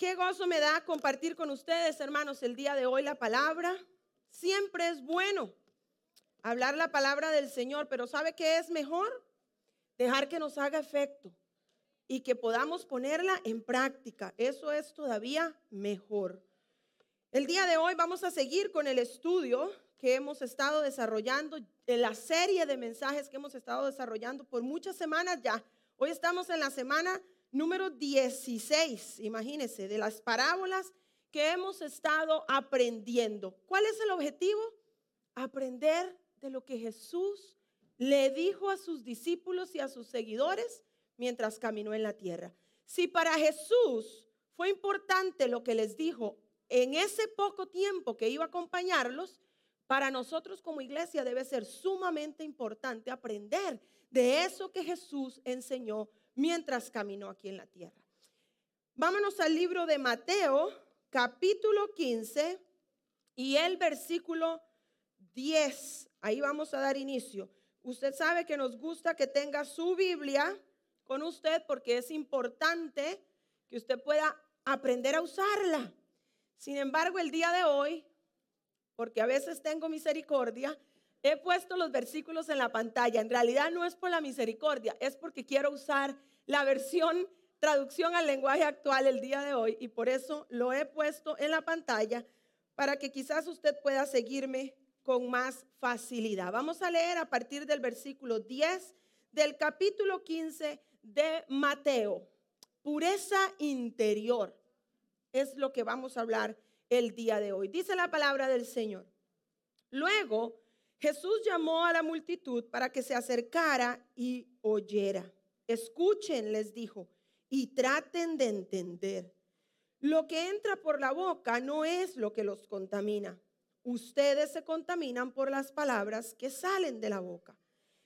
Qué gozo me da compartir con ustedes, hermanos, el día de hoy la palabra. Siempre es bueno hablar la palabra del Señor, pero ¿sabe qué es mejor? Dejar que nos haga efecto y que podamos ponerla en práctica. Eso es todavía mejor. El día de hoy vamos a seguir con el estudio que hemos estado desarrollando, en la serie de mensajes que hemos estado desarrollando por muchas semanas ya. Hoy estamos en la semana número 16, imagínense, de las parábolas que hemos estado aprendiendo. ¿Cuál es el objetivo? Aprender de lo que Jesús le dijo a sus discípulos y a sus seguidores mientras caminó en la tierra. Si para Jesús fue importante lo que les dijo en ese poco tiempo que iba a acompañarlos, para nosotros como iglesia debe ser sumamente importante aprender de eso que Jesús enseñó mientras caminó aquí en la tierra. Vámonos al libro de Mateo, capítulo 15 y el versículo 10. Ahí vamos a dar inicio. Usted sabe que nos gusta que tenga su Biblia con usted porque es importante que usted pueda aprender a usarla. Sin embargo, el día de hoy porque a veces tengo misericordia, he puesto los versículos en la pantalla. En realidad no es por la misericordia, es porque quiero usar la versión traducción al lenguaje actual el día de hoy y por eso lo he puesto en la pantalla para que quizás usted pueda seguirme con más facilidad. Vamos a leer a partir del versículo 10 del capítulo 15 de Mateo. Pureza interior es lo que vamos a hablar el día de hoy. Dice la palabra del Señor. Luego Jesús llamó a la multitud para que se acercara y oyera. Escuchen, les dijo, y traten de entender. Lo que entra por la boca no es lo que los contamina. Ustedes se contaminan por las palabras que salen de la boca.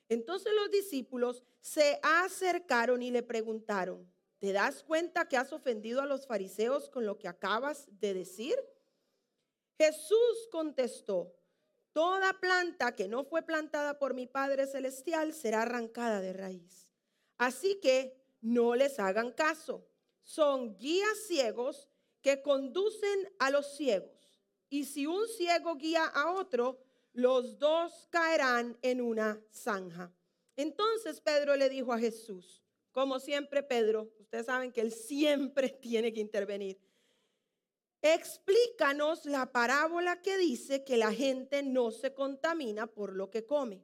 Entonces los discípulos se acercaron y le preguntaron, ¿te das cuenta que has ofendido a los fariseos con lo que acabas de decir? Jesús contestó, toda planta que no fue plantada por mi Padre Celestial será arrancada de raíz. Así que no les hagan caso. Son guías ciegos que conducen a los ciegos. Y si un ciego guía a otro, los dos caerán en una zanja. Entonces Pedro le dijo a Jesús, como siempre Pedro, ustedes saben que él siempre tiene que intervenir. Explícanos la parábola que dice que la gente no se contamina por lo que come.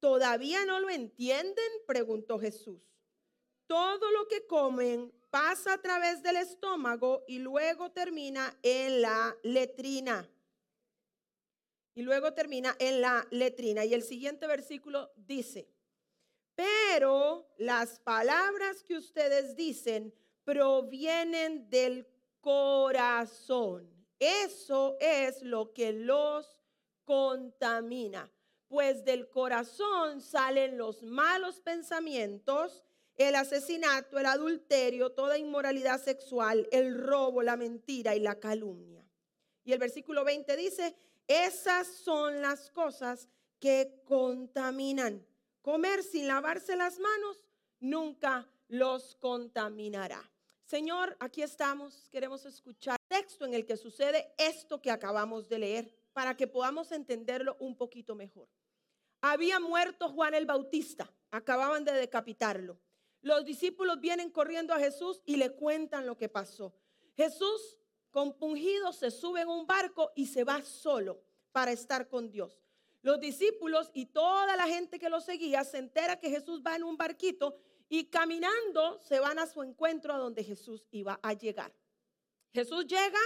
¿Todavía no lo entienden? preguntó Jesús. Todo lo que comen pasa a través del estómago y luego termina en la letrina. Y luego termina en la letrina. Y el siguiente versículo dice, pero las palabras que ustedes dicen provienen del corazón. Eso es lo que los contamina, pues del corazón salen los malos pensamientos, el asesinato, el adulterio, toda inmoralidad sexual, el robo, la mentira y la calumnia. Y el versículo 20 dice, esas son las cosas que contaminan. Comer sin lavarse las manos nunca los contaminará. Señor, aquí estamos, queremos escuchar el texto en el que sucede esto que acabamos de leer para que podamos entenderlo un poquito mejor. Había muerto Juan el Bautista, acababan de decapitarlo. Los discípulos vienen corriendo a Jesús y le cuentan lo que pasó. Jesús, compungido, se sube en un barco y se va solo para estar con Dios. Los discípulos y toda la gente que lo seguía se entera que Jesús va en un barquito y caminando se van a su encuentro a donde Jesús iba a llegar. Jesús llega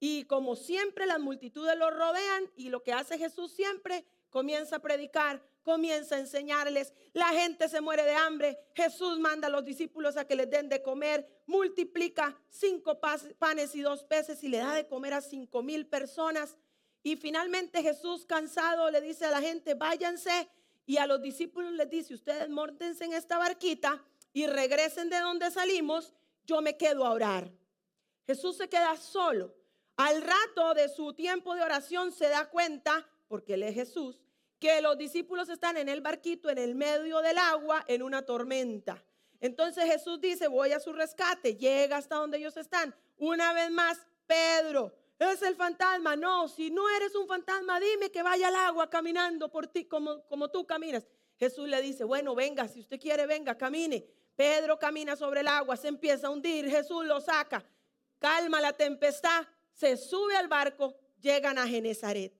y como siempre las multitudes lo rodean y lo que hace Jesús siempre comienza a predicar, comienza a enseñarles, la gente se muere de hambre, Jesús manda a los discípulos a que les den de comer, multiplica cinco panes y dos peces y le da de comer a cinco mil personas. Y finalmente Jesús cansado le dice a la gente, váyanse y a los discípulos les dice, ustedes mórtense en esta barquita y regresen de donde salimos, yo me quedo a orar. Jesús se queda solo. Al rato de su tiempo de oración se da cuenta, porque él es Jesús, que los discípulos están en el barquito, en el medio del agua, en una tormenta. Entonces Jesús dice, voy a su rescate, llega hasta donde ellos están. Una vez más, Pedro, es el fantasma. No, si no eres un fantasma, dime que vaya al agua caminando por ti como, como tú caminas. Jesús le dice, bueno, venga, si usted quiere, venga, camine. Pedro camina sobre el agua, se empieza a hundir, Jesús lo saca, calma la tempestad, se sube al barco, llegan a Genezaret.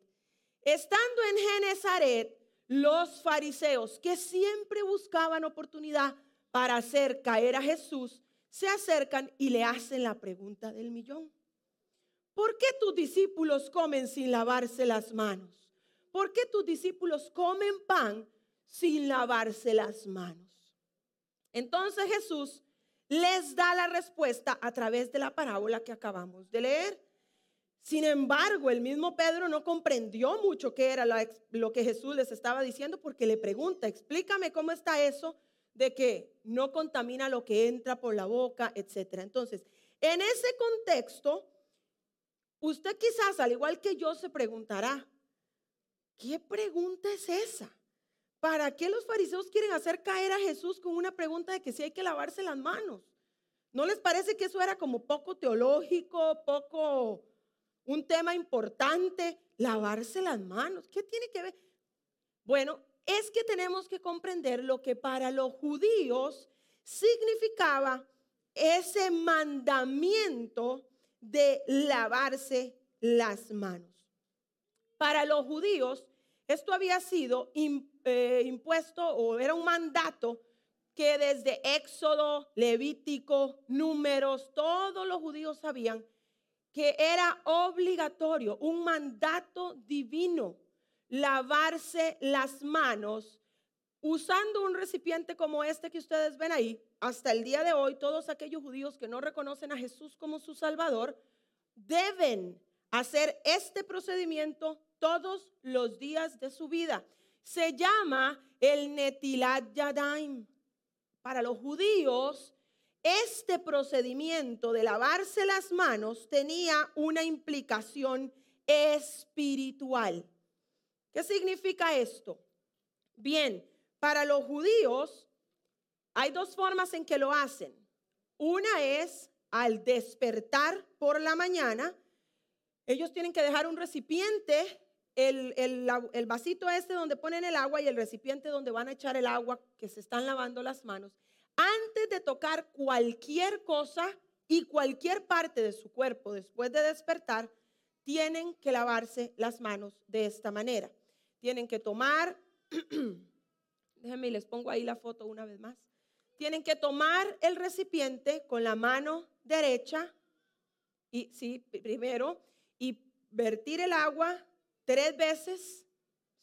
Estando en Genezaret, los fariseos que siempre buscaban oportunidad para hacer caer a Jesús, se acercan y le hacen la pregunta del millón. ¿Por qué tus discípulos comen sin lavarse las manos? ¿Por qué tus discípulos comen pan sin lavarse las manos? Entonces Jesús les da la respuesta a través de la parábola que acabamos de leer. Sin embargo, el mismo Pedro no comprendió mucho qué era lo que Jesús les estaba diciendo porque le pregunta, explícame cómo está eso de que no contamina lo que entra por la boca, etc. Entonces, en ese contexto, usted quizás, al igual que yo, se preguntará, ¿qué pregunta es esa? ¿Para qué los fariseos quieren hacer caer a Jesús con una pregunta de que si hay que lavarse las manos? ¿No les parece que eso era como poco teológico, poco un tema importante? Lavarse las manos. ¿Qué tiene que ver? Bueno, es que tenemos que comprender lo que para los judíos significaba ese mandamiento de lavarse las manos. Para los judíos, esto había sido eh, impuesto o era un mandato que desde Éxodo, Levítico, Números, todos los judíos sabían que era obligatorio, un mandato divino, lavarse las manos usando un recipiente como este que ustedes ven ahí. Hasta el día de hoy, todos aquellos judíos que no reconocen a Jesús como su Salvador deben hacer este procedimiento todos los días de su vida se llama el Netilat Yadaim. Para los judíos, este procedimiento de lavarse las manos tenía una implicación espiritual. ¿Qué significa esto? Bien, para los judíos hay dos formas en que lo hacen. Una es al despertar por la mañana, ellos tienen que dejar un recipiente el, vasito este donde ponen el agua y el recipiente donde van a echar el agua que se están lavando las manos, antes de tocar cualquier cosa y cualquier parte de su cuerpo después de despertar, tienen que lavarse las manos de esta manera. Tienen que tomar, déjenme les pongo ahí la foto una vez más. Tienen que tomar el recipiente con la mano derecha y sí, primero y vertir el agua tres veces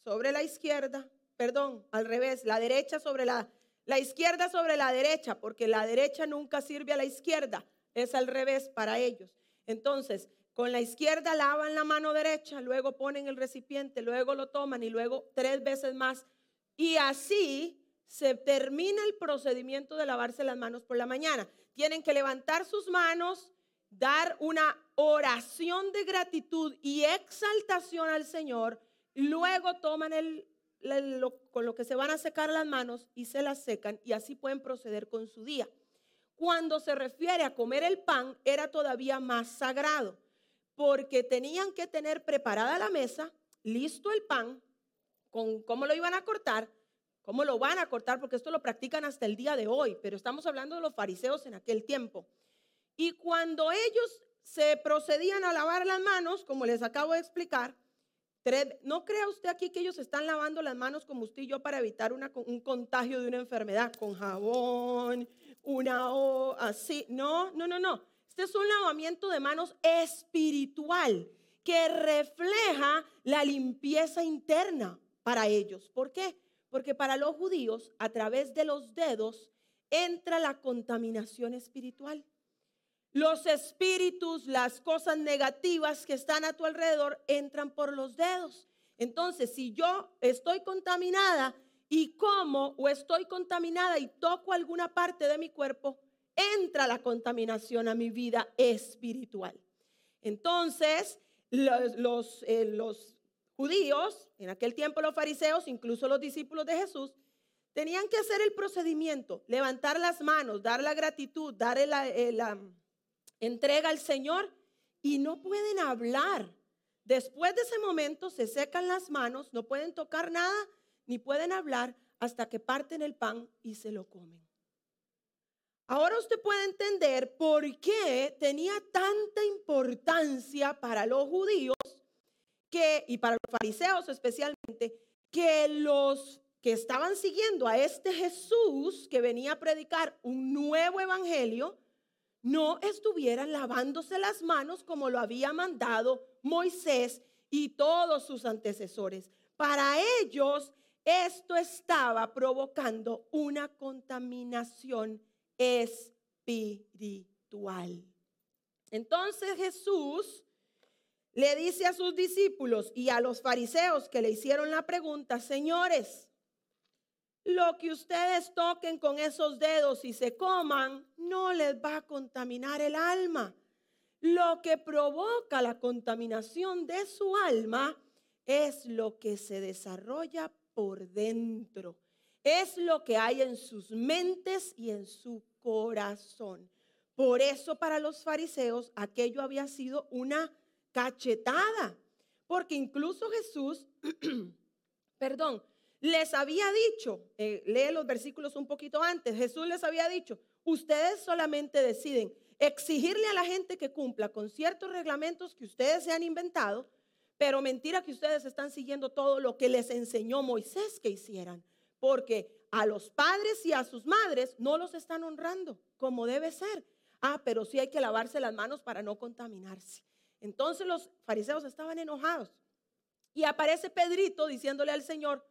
sobre la izquierda, perdón, al revés, la derecha sobre la, la izquierda sobre la derecha, porque la derecha nunca sirve a la izquierda, es al revés para ellos. Entonces, con la izquierda lavan la mano derecha, luego ponen el recipiente, luego lo toman y luego tres veces más. Y así se termina el procedimiento de lavarse las manos por la mañana. Tienen que levantar sus manos dar una oración de gratitud y exaltación al Señor, luego toman el, con lo que se van a secar las manos y se las secan y así pueden proceder con su día. Cuando se refiere a comer el pan, era todavía más sagrado, porque tenían que tener preparada la mesa, listo el pan, cómo lo iban a cortar, cómo lo van a cortar, porque esto lo practican hasta el día de hoy, pero estamos hablando de los fariseos en aquel tiempo. Y cuando ellos se procedían a lavar las manos, como les acabo de explicar, no crea usted aquí que ellos están lavando las manos como usted y yo para evitar un contagio de una enfermedad con jabón, una o así. No, no, no, no. Este es un lavamiento de manos espiritual que refleja la limpieza interna para ellos. ¿Por qué? Porque para los judíos, a través de los dedos, entra la contaminación espiritual. Los espíritus, las cosas negativas que están a tu alrededor entran por los dedos. Entonces, si yo estoy contaminada y como o estoy contaminada y toco alguna parte de mi cuerpo, entra la contaminación a mi vida espiritual. Entonces, los, eh, los, judíos, en aquel tiempo los fariseos, incluso los discípulos de Jesús, tenían que hacer el procedimiento, levantar las manos, dar la gratitud, dar la, eh, la entrega al Señor y no pueden hablar. Después de ese momento se secan las manos, no pueden tocar nada ni pueden hablar hasta que parten el pan y se lo comen. Ahora usted puede entender por qué tenía tanta importancia para los judíos y para los fariseos especialmente, que los que estaban siguiendo a este Jesús que venía a predicar un nuevo evangelio, no estuvieran lavándose las manos como lo había mandado Moisés y todos sus antecesores. Para ellos esto estaba provocando una contaminación espiritual. Entonces Jesús le dice a sus discípulos y a los fariseos que le hicieron la pregunta, señores, lo que ustedes toquen con esos dedos y se coman no les va a contaminar el alma. Lo que provoca la contaminación de su alma es lo que se desarrolla por dentro. Es lo que hay en sus mentes y en su corazón. Por eso para los fariseos aquello había sido una cachetada, porque incluso Jesús, perdón, les había dicho, eh, lee los versículos un poquito antes, Jesús les había dicho, ustedes solamente deciden exigirle a la gente que cumpla con ciertos reglamentos que ustedes se han inventado, pero mentira que ustedes están siguiendo todo lo que les enseñó Moisés que hicieran, porque a los padres y a sus madres no los están honrando como debe ser. Ah, pero sí hay que lavarse las manos para no contaminarse. Entonces los fariseos estaban enojados. Y aparece Pedrito diciéndole al Señor,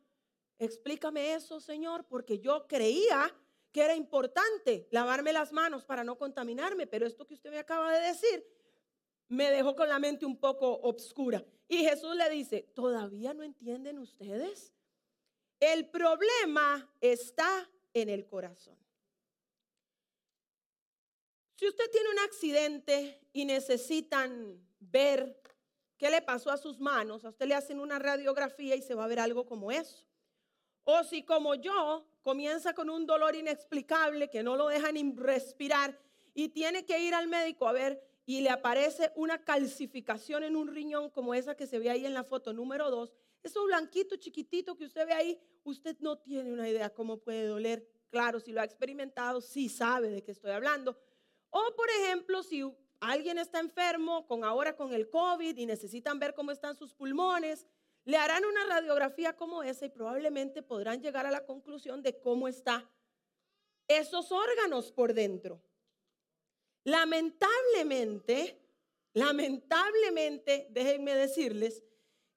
explícame eso, Señor, porque yo creía que era importante lavarme las manos para no contaminarme, pero esto que usted me acaba de decir me dejó con la mente un poco obscura. Y Jesús le dice, ¿todavía no entienden ustedes? El problema está en el corazón. Si usted tiene un accidente y necesitan ver qué le pasó a sus manos, a usted le hacen una radiografía y se va a ver algo como eso. O si como yo comienza con un dolor inexplicable que no lo deja ni respirar y tiene que ir al médico a ver y le aparece una calcificación en un riñón como esa que se ve ahí en la foto número 2, eso blanquito chiquitito que usted ve ahí, usted no tiene una idea cómo puede doler. Claro, si lo ha experimentado, sí sabe de qué estoy hablando. O por ejemplo, si alguien está enfermo con ahora con el COVID y necesitan ver cómo están sus pulmones, le harán una radiografía como esa y probablemente podrán llegar a la conclusión de cómo está esos órganos por dentro. Lamentablemente, lamentablemente, déjenme decirles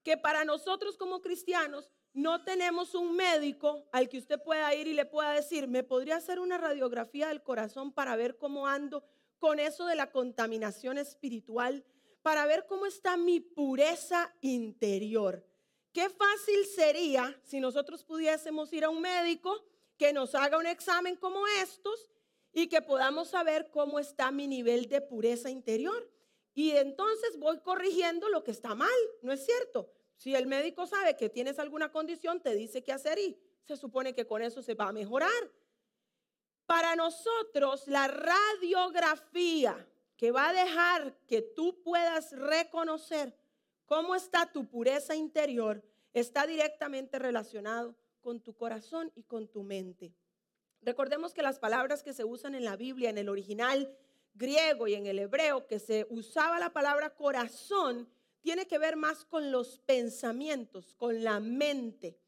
que para nosotros como cristianos no tenemos un médico al que usted pueda ir y le pueda decir, me podría hacer una radiografía del corazón para ver cómo ando con eso de la contaminación espiritual, para ver cómo está mi pureza interior. Qué fácil sería si nosotros pudiésemos ir a un médico que nos haga un examen como estos y que podamos saber cómo está mi nivel de pureza interior. Y entonces voy corrigiendo lo que está mal, ¿no es cierto? Si el médico sabe que tienes alguna condición, te dice qué hacer y se supone que con eso se va a mejorar. Para nosotros, la radiografía que va a dejar que tú puedas reconocer cómo está tu pureza interior está directamente relacionado con tu corazón y con tu mente. Recordemos que las palabras que se usan en la Biblia, en el original griego y en el hebreo, que se usaba la palabra corazón, tiene que ver más con los pensamientos, con la mente.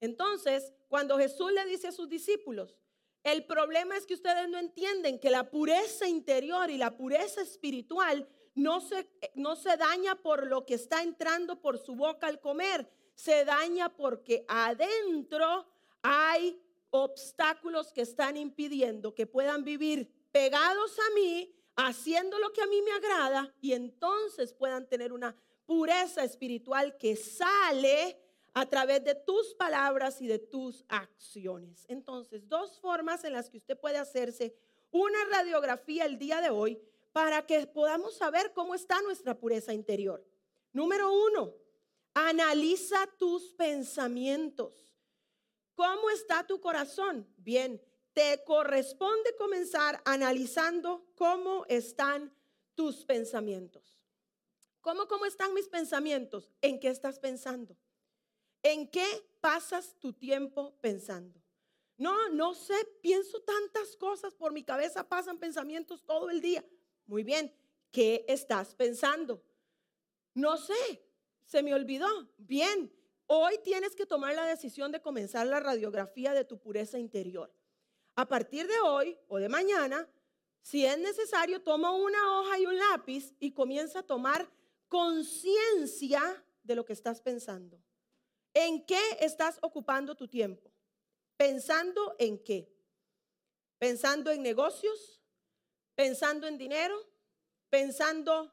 Entonces, cuando Jesús le dice a sus discípulos, el problema es que ustedes no entienden que la pureza interior y la pureza espiritual no se, no se daña por lo que está entrando por su boca al comer, se daña porque adentro hay obstáculos que están impidiendo que puedan vivir pegados a mí, haciendo lo que a mí me agrada y entonces puedan tener una pureza espiritual que sale a través de tus palabras y de tus acciones. Entonces, dos formas en las que usted puede hacerse una radiografía el día de hoy para que podamos saber cómo está nuestra pureza interior. Número uno, analiza tus pensamientos. ¿Cómo está tu corazón? Bien, te corresponde comenzar analizando cómo están tus pensamientos. ¿Cómo, cómo están mis pensamientos? ¿En qué estás pensando? ¿En qué pasas tu tiempo pensando? No, no sé, pienso tantas cosas por mi cabeza, pasan pensamientos todo el día. Muy bien, ¿qué estás pensando? No sé, se me olvidó. Bien, hoy tienes que tomar la decisión de comenzar la radiografía de tu pureza interior. A partir de hoy o de mañana, si es necesario, toma una hoja y un lápiz y comienza a tomar conciencia de lo que estás pensando. ¿En qué estás ocupando tu tiempo? ¿Pensando en qué? ¿Pensando en negocios? ¿Pensando en dinero? ¿Pensando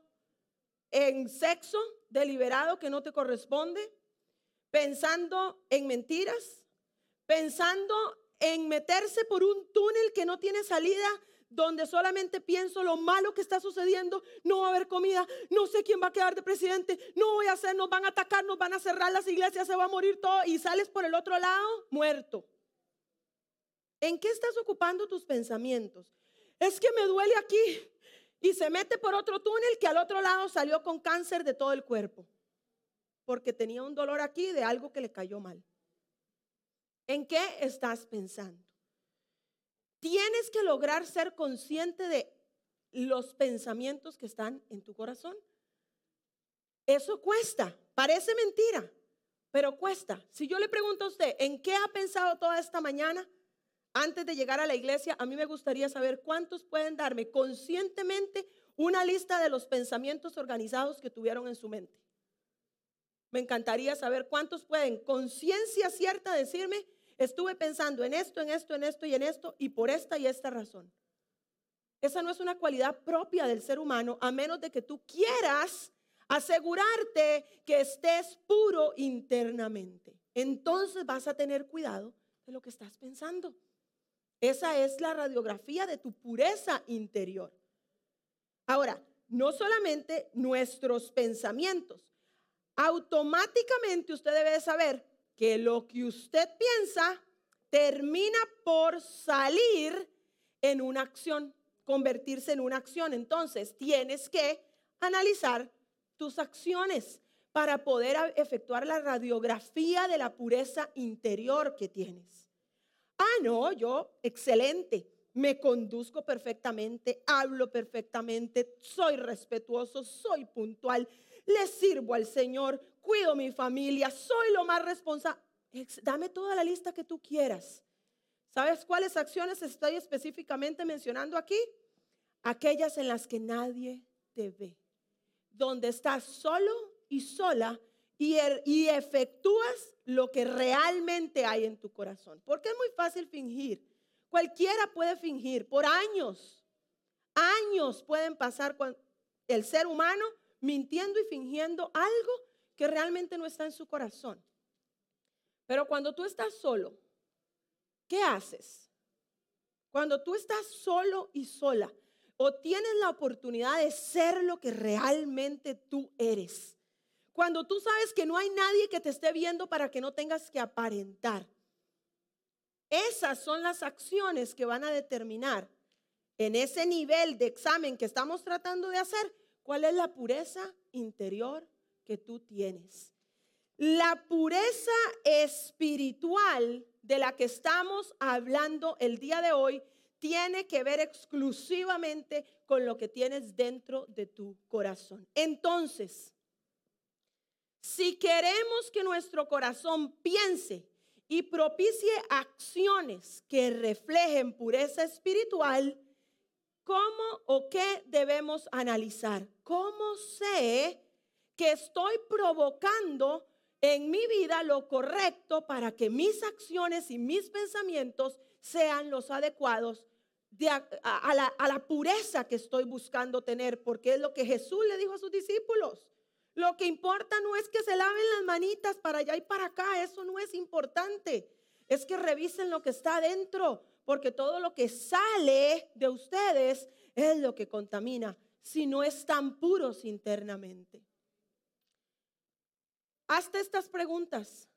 en sexo deliberado que no te corresponde? ¿Pensando en mentiras? ¿Pensando en meterse por un túnel que no tiene salida donde solamente pienso lo malo que está sucediendo, no va a haber comida, no sé quién va a quedar de presidente, no voy a hacer, nos van a atacar, nos van a cerrar las iglesias, se va a morir todo y sales por el otro lado muerto. ¿En qué estás ocupando tus pensamientos? Es que me duele aquí y se mete por otro túnel que al otro lado salió con cáncer de todo el cuerpo, porque tenía un dolor aquí de algo que le cayó mal. ¿En qué estás pensando? Tienes que lograr ser consciente de los pensamientos que están en tu corazón. Eso cuesta, parece mentira, pero cuesta. Si yo le pregunto a usted, ¿en qué ha pensado toda esta mañana? Antes de llegar a la iglesia, a mí me gustaría saber cuántos pueden darme conscientemente una lista de los pensamientos organizados que tuvieron en su mente. Me encantaría saber cuántos pueden, conciencia cierta, decirme Estuve pensando en esto, en esto, en esto y en esto, y por esta y esta razón. Esa no es una cualidad propia del ser humano, a menos de que tú quieras asegurarte que estés puro internamente. Entonces vas a tener cuidado de lo que estás pensando. Esa es la radiografía de tu pureza interior. Ahora, no solamente nuestros pensamientos, automáticamente usted debe saber que lo que usted piensa termina por salir en una acción, convertirse en una acción. Entonces, tienes que analizar tus acciones para poder efectuar la radiografía de la pureza interior que tienes. Ah, no, yo, excelente, me conduzco perfectamente, hablo perfectamente, soy respetuoso, soy puntual, le sirvo al Señor, cuido mi familia, soy lo más responsable. Dame toda la lista que tú quieras. ¿Sabes cuáles acciones estoy específicamente mencionando aquí? Aquellas en las que nadie te ve, donde estás solo y sola y, er, y efectúas lo que realmente hay en tu corazón. Porque es muy fácil fingir. Cualquiera puede fingir por años. Años pueden pasar con el ser humano mintiendo y fingiendo algo que realmente no está en su corazón. Pero cuando tú estás solo, ¿qué haces? Cuando tú estás solo y sola o tienes la oportunidad de ser lo que realmente tú eres. Cuando tú sabes que no hay nadie que te esté viendo para que no tengas que aparentar. Esas son las acciones que van a determinar en ese nivel de examen que estamos tratando de hacer cuál es la pureza interior que tú tienes. La pureza espiritual de la que estamos hablando el día de hoy tiene que ver exclusivamente con lo que tienes dentro de tu corazón. Entonces, si queremos que nuestro corazón piense y propicie acciones que reflejen pureza espiritual, ¿cómo o qué debemos analizar? ¿Cómo sé que estoy provocando en mi vida lo correcto para que mis acciones y mis pensamientos sean los adecuados a, la, a la pureza que estoy buscando tener, porque es lo que Jesús le dijo a sus discípulos. Lo que importa no es que se laven las manitas para allá y para acá, eso no es importante. Es que revisen lo que está adentro, porque todo lo que sale de ustedes es lo que contamina, si no están puros internamente. Hazte estas preguntas.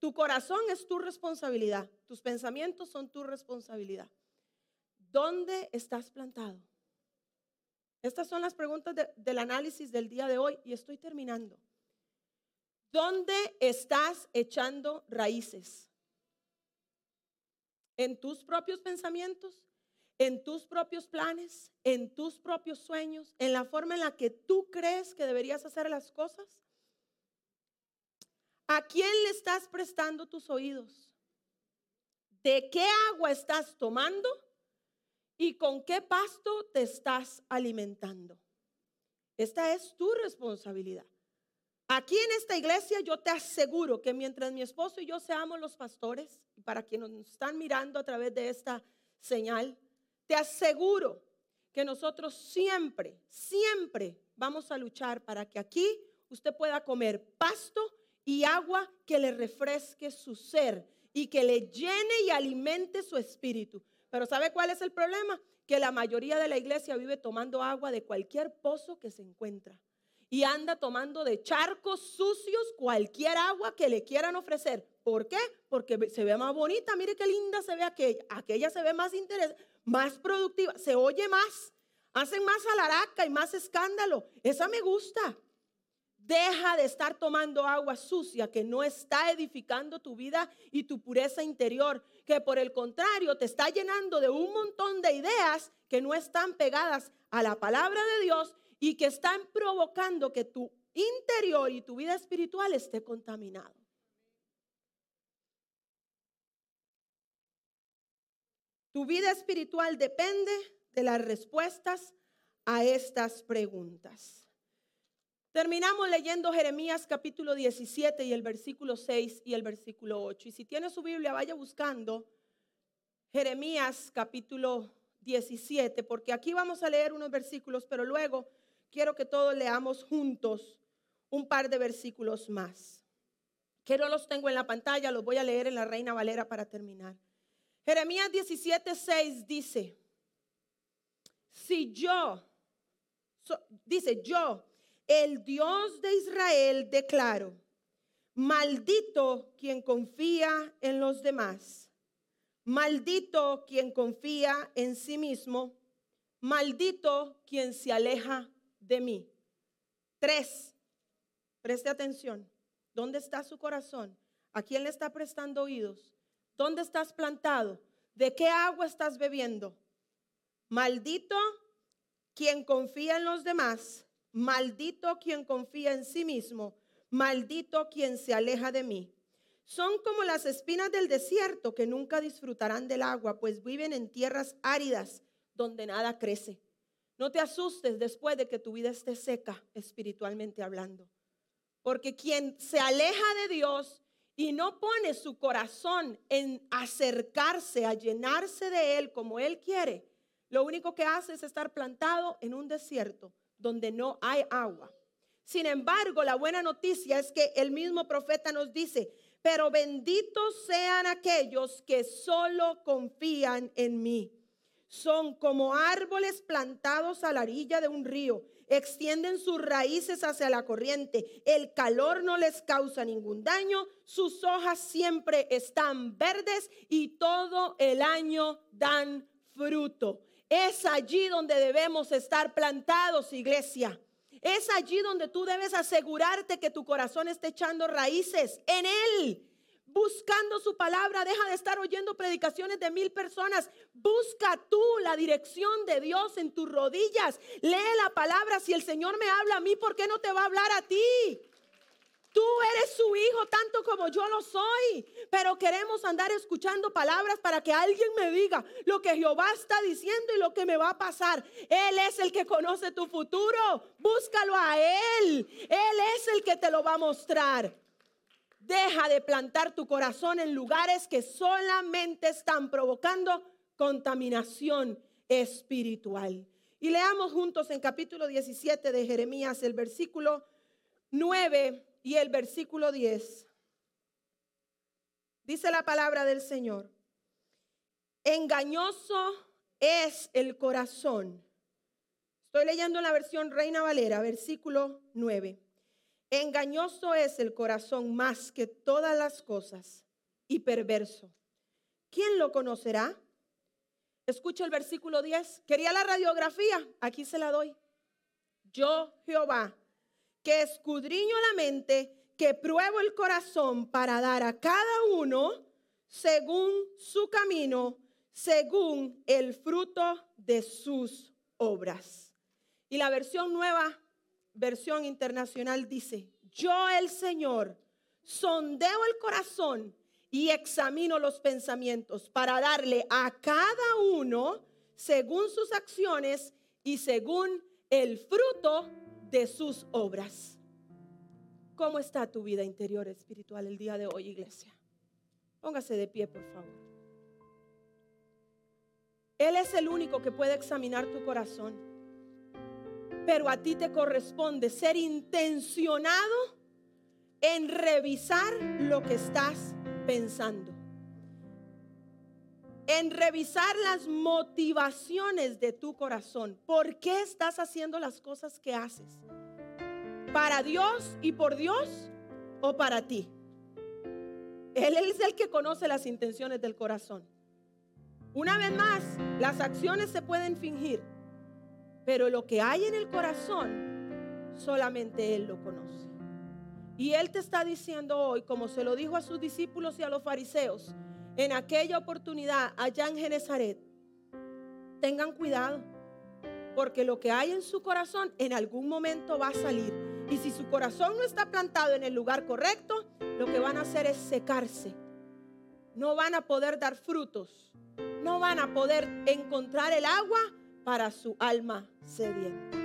Tu corazón es tu responsabilidad. Tus pensamientos son tu responsabilidad. ¿Dónde estás plantado? Estas son las preguntas del análisis del día de hoy y estoy terminando. ¿Dónde estás echando raíces? ¿En tus propios pensamientos? ¿En tus propios planes? ¿En tus propios sueños? ¿En la forma en la que tú crees que deberías hacer las cosas? ¿A quién le estás prestando tus oídos? ¿De qué agua estás tomando? ¿Y con qué pasto te estás alimentando? Esta es tu responsabilidad. Aquí en esta iglesia yo te aseguro que mientras mi esposo y yo seamos los pastores, para quienes nos están mirando a través de esta señal, te aseguro que nosotros siempre, siempre vamos a luchar para que aquí usted pueda comer pasto y agua que le refresque su ser y que le llene y alimente su espíritu. Pero ¿sabe cuál es el problema? Que la mayoría de la iglesia vive tomando agua de cualquier pozo que se encuentra y anda tomando de charcos sucios cualquier agua que le quieran ofrecer. ¿Por qué? Porque se ve más bonita, mire qué linda se ve aquella, aquella se ve más interés, más productiva, se oye más, hacen más alaraca y más escándalo. Esa me gusta. Deja de estar tomando agua sucia que no está edificando tu vida y tu pureza interior, que por el contrario te está llenando de un montón de ideas que no están pegadas a la palabra de Dios y que están provocando que tu interior y tu vida espiritual esté contaminado. Tu vida espiritual depende de las respuestas a estas preguntas. Terminamos leyendo Jeremías capítulo 17 y el versículo 6 y el versículo 8. Y si tiene su Biblia, vaya buscando Jeremías capítulo 17, porque aquí vamos a leer unos versículos, pero luego quiero que todos leamos juntos un par de versículos más. Que no los tengo en la pantalla, los voy a leer en la Reina Valera para terminar. Jeremías 17, 6 dice, si yo, dice yo, el Dios de Israel declaro, maldito quien confía en los demás, maldito quien confía en sí mismo, maldito quien se aleja de mí. Tres, preste atención. ¿Dónde está su corazón? ¿A quién le está prestando oídos? ¿Dónde estás plantado? ¿De qué agua estás bebiendo? Maldito quien confía en los demás, maldito quien confía en sí mismo, maldito quien se aleja de mí. Son como las espinas del desierto que nunca disfrutarán del agua, pues viven en tierras áridas donde nada crece. No te asustes después de que tu vida esté seca espiritualmente hablando. Porque quien se aleja de Dios y no pone su corazón en acercarse, a llenarse de Él como Él quiere, lo único que hace es estar plantado en un desierto donde no hay agua. Sin embargo, la buena noticia es que el mismo profeta nos dice, pero benditos sean aquellos que solo confían en mí son como árboles plantados a la orilla de un río. Extienden sus raíces hacia la corriente. El calor no les causa ningún daño. Sus hojas siempre están verdes y todo el año dan fruto. Es allí donde debemos estar plantados, iglesia. Es allí donde tú debes asegurarte que tu corazón esté echando raíces en Él buscando su palabra, deja de estar oyendo predicaciones de mil personas. Busca tú la dirección de Dios en tus rodillas. Lee la palabra. Si el Señor me habla a mí, ¿por qué no te va a hablar a ti? Tú eres su hijo tanto como yo lo soy, pero queremos andar escuchando palabras para que alguien me diga lo que Jehová está diciendo y lo que me va a pasar. Él es el que conoce tu futuro, búscalo a Él. Él es el que te lo va a mostrar. Deja de plantar tu corazón en lugares que solamente están provocando contaminación espiritual. Y leamos juntos en capítulo 17 de Jeremías el versículo 9 y el versículo 10. Dice la palabra del Señor. Engañoso es el corazón. Estoy leyendo la versión Reina Valera, versículo 9. Engañoso es el corazón más que todas las cosas y perverso. ¿Quién lo conocerá? Escucha el versículo 10. Quería la radiografía, aquí se la doy. Yo, Jehová, que escudriño la mente, que pruebo el corazón para dar a cada uno según su camino, según el fruto de sus obras. Y la versión nueva, versión internacional dice, yo el Señor sondeo el corazón y examino los pensamientos para darle a cada uno según sus acciones y según el fruto de sus obras. ¿Cómo está tu vida interior espiritual el día de hoy, iglesia? Póngase de pie, por favor. Él es el único que puede examinar tu corazón. Pero a ti te corresponde ser intencionado en revisar lo que estás pensando. En revisar las motivaciones de tu corazón. ¿Por qué estás haciendo las cosas que haces? ¿Para Dios y por Dios o para ti? Él es el que conoce las intenciones del corazón. Una vez más, las acciones se pueden fingir, pero lo que hay en el corazón, solamente Él lo conoce. Y Él te está diciendo hoy, como se lo dijo a sus discípulos y a los fariseos, en aquella oportunidad allá en Genezaret, tengan cuidado, porque lo que hay en su corazón en algún momento va a salir. Y si su corazón no está plantado en el lugar correcto, lo que van a hacer es secarse. No van a poder dar frutos. No van a poder encontrar el agua para su alma sedienta.